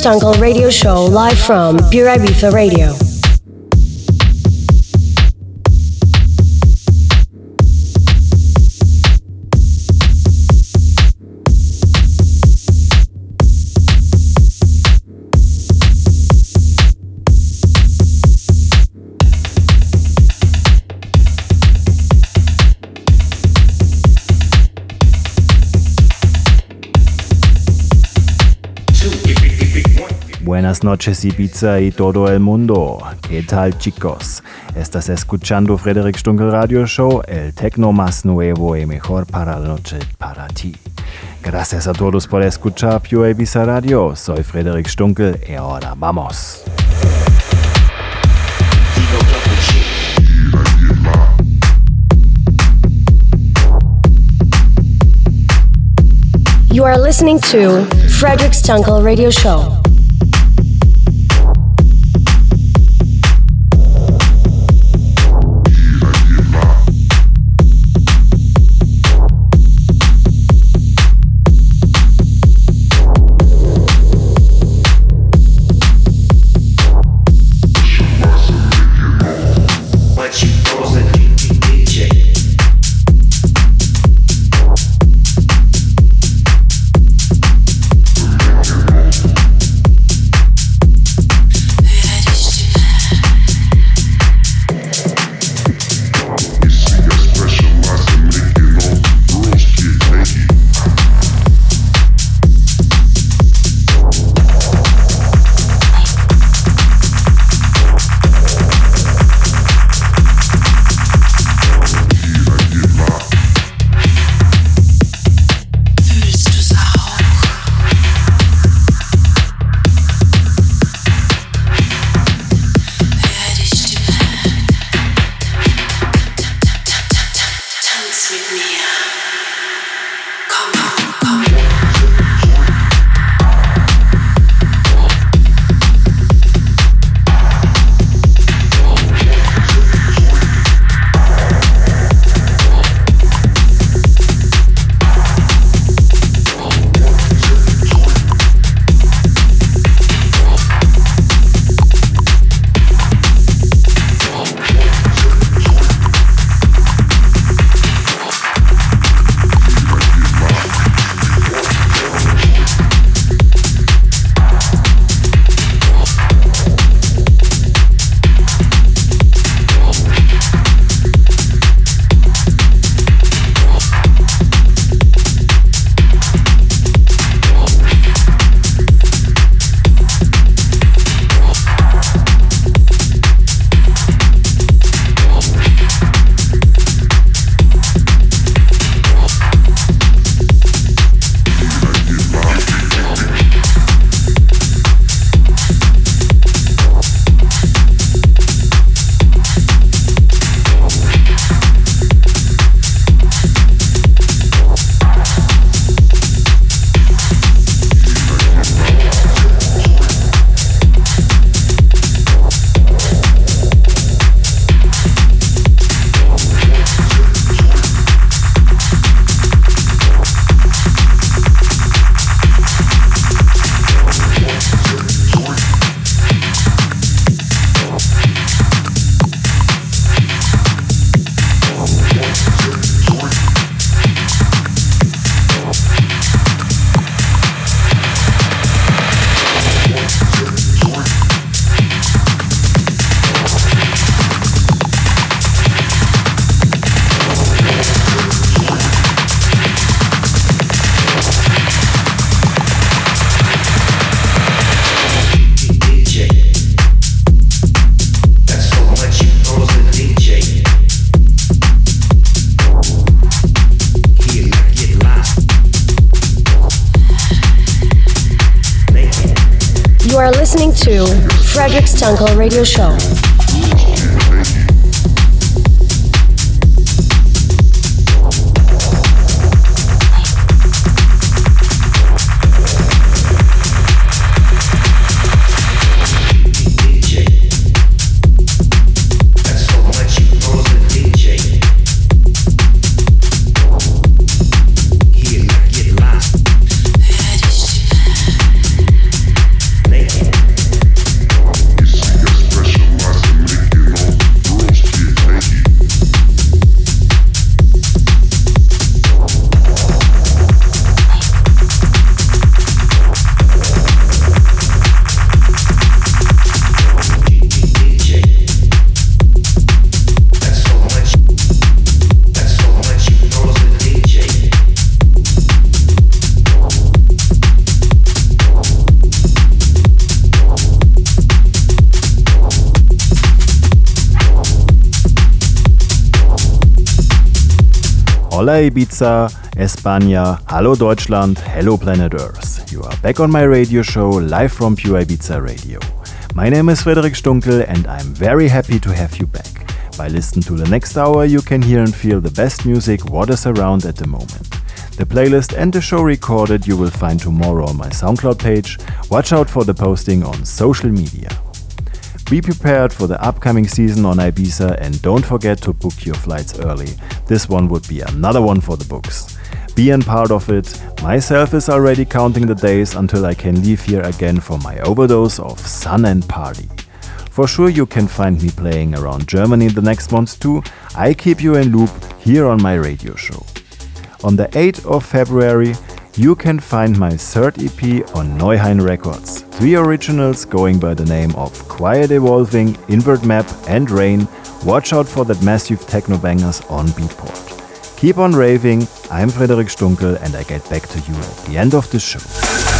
Stunkel Radio Show live from Pure Radio. Buenas noches Ibiza y todo el mundo. ¿Qué tal chicos? Estás escuchando Frederick Stunkel Radio Show, el tecno más nuevo y mejor para la noche para ti. Gracias a todos por escuchar Pure Ibiza Radio. Soy Frederick Stunkel y ahora vamos. You are listening to Frederick Stunkel Radio Show. Are listening to Frederic Stunkel Radio Show. Hola Ibiza, España, Hallo Deutschland, Hello Planet Earth. You are back on my radio show live from Pure Ibiza Radio. My name is Frederic Stunkel and I'm very happy to have you back. By listening to the next hour, you can hear and feel the best music what is around at the moment. The playlist and the show recorded you will find tomorrow on my SoundCloud page. Watch out for the posting on social media. Be prepared for the upcoming season on Ibiza and don't forget to book your flights early. This one would be another one for the books. Being part of it, myself is already counting the days until I can leave here again for my overdose of sun and party. For sure you can find me playing around Germany the next months too. I keep you in loop here on my radio show. On the 8th of February, you can find my third EP on Neuhain Records. Three originals going by the name of Quiet Evolving, Invert Map, and Rain. Watch out for that massive techno bangers on Beatport. Keep on raving. I'm Frederic Stunkel, and I get back to you at the end of the show.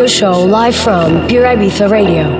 Radio show live from Pure Ibiza Radio.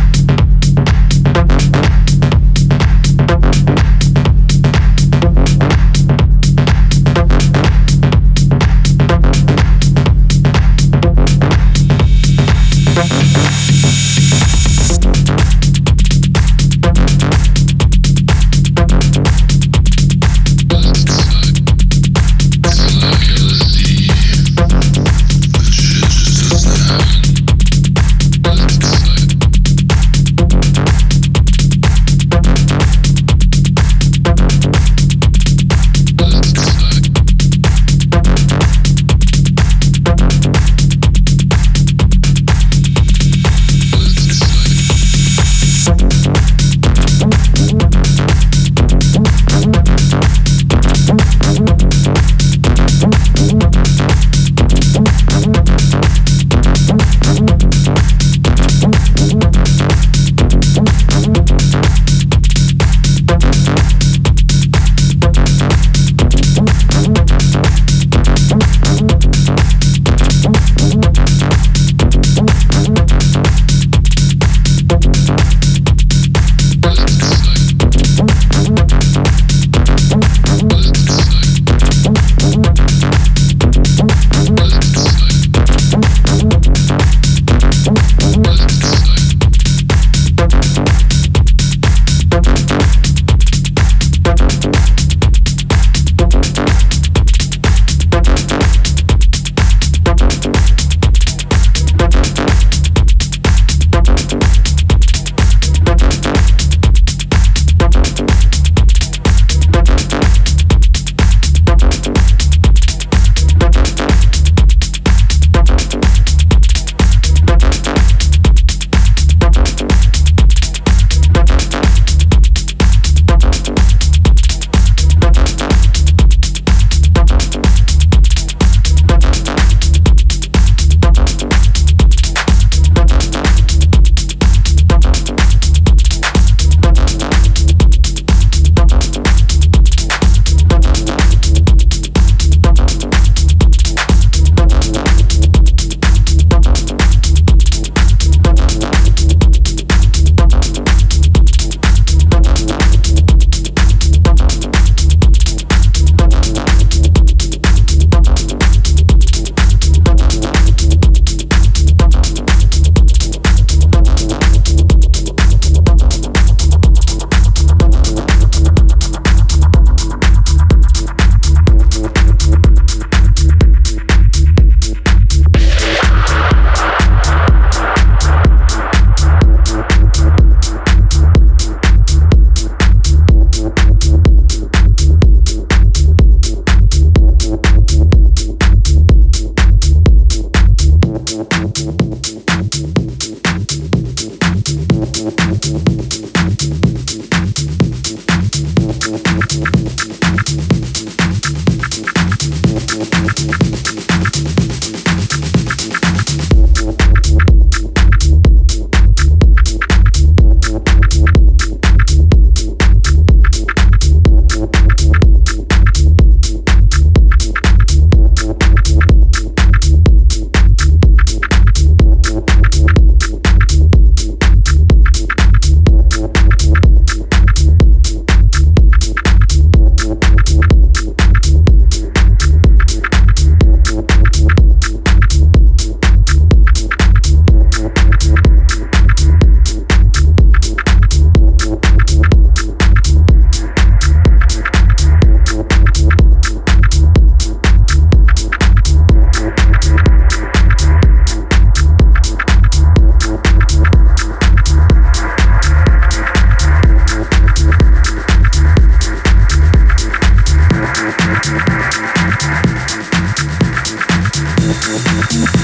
Thank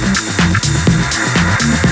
you.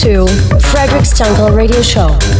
To Frederic Stunkel Radio Show.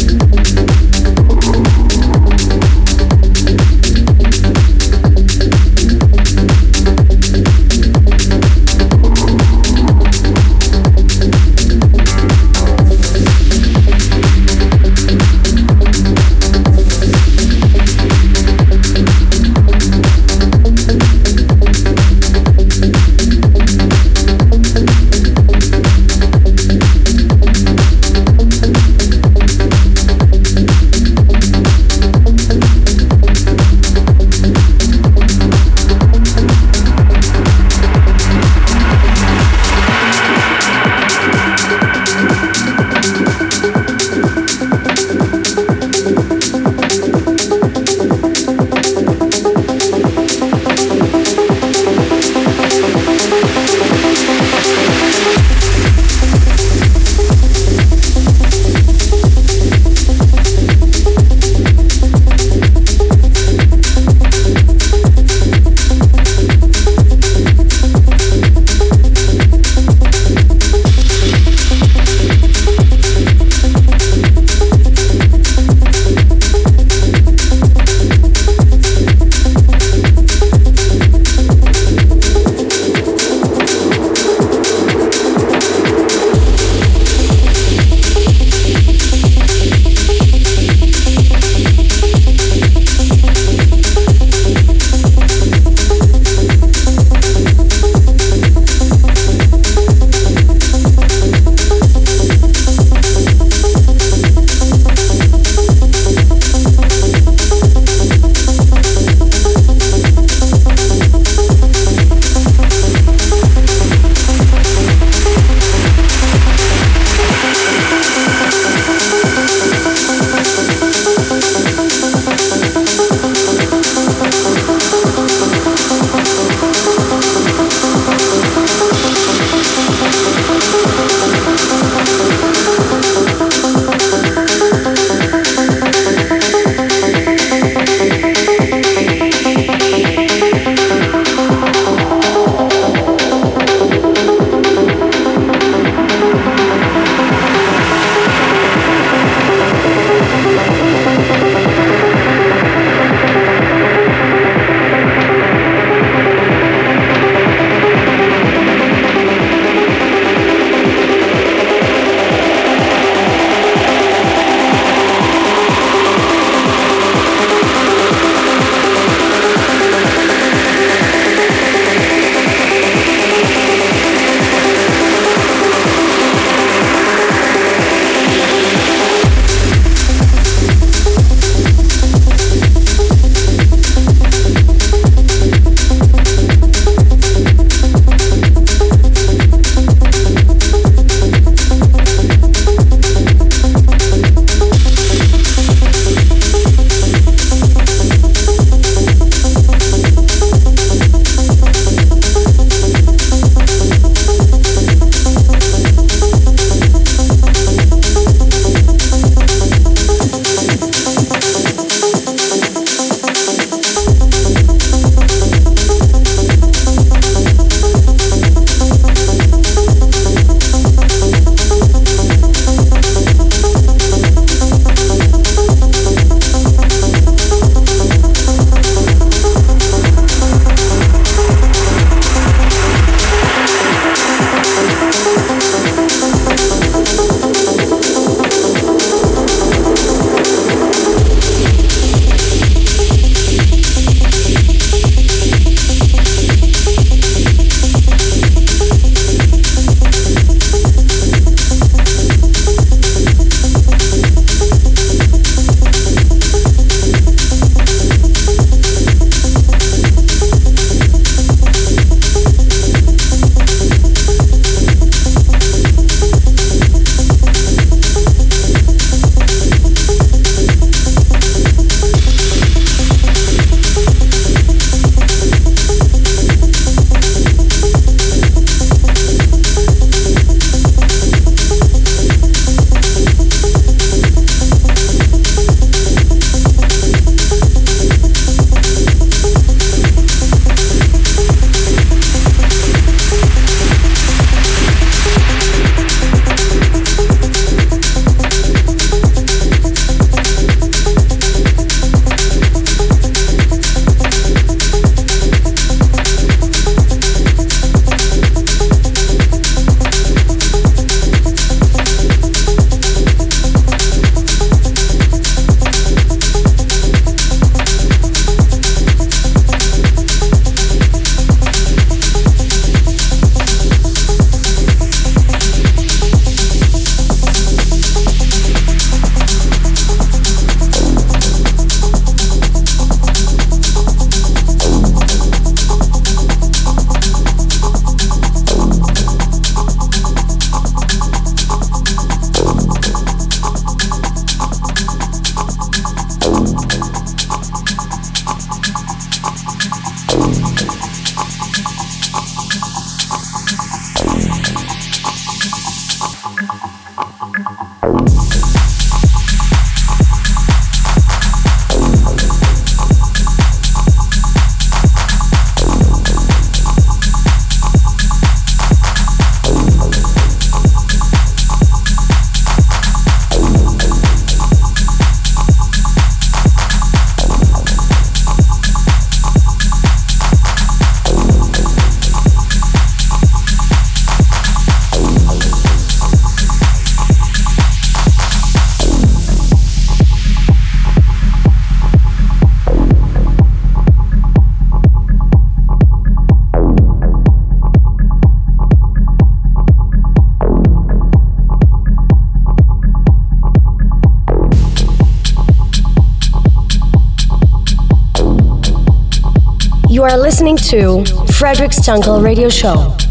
You are listening to Frederic Stunkel Radio Show.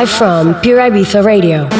Live from Pure Ibiza Radio.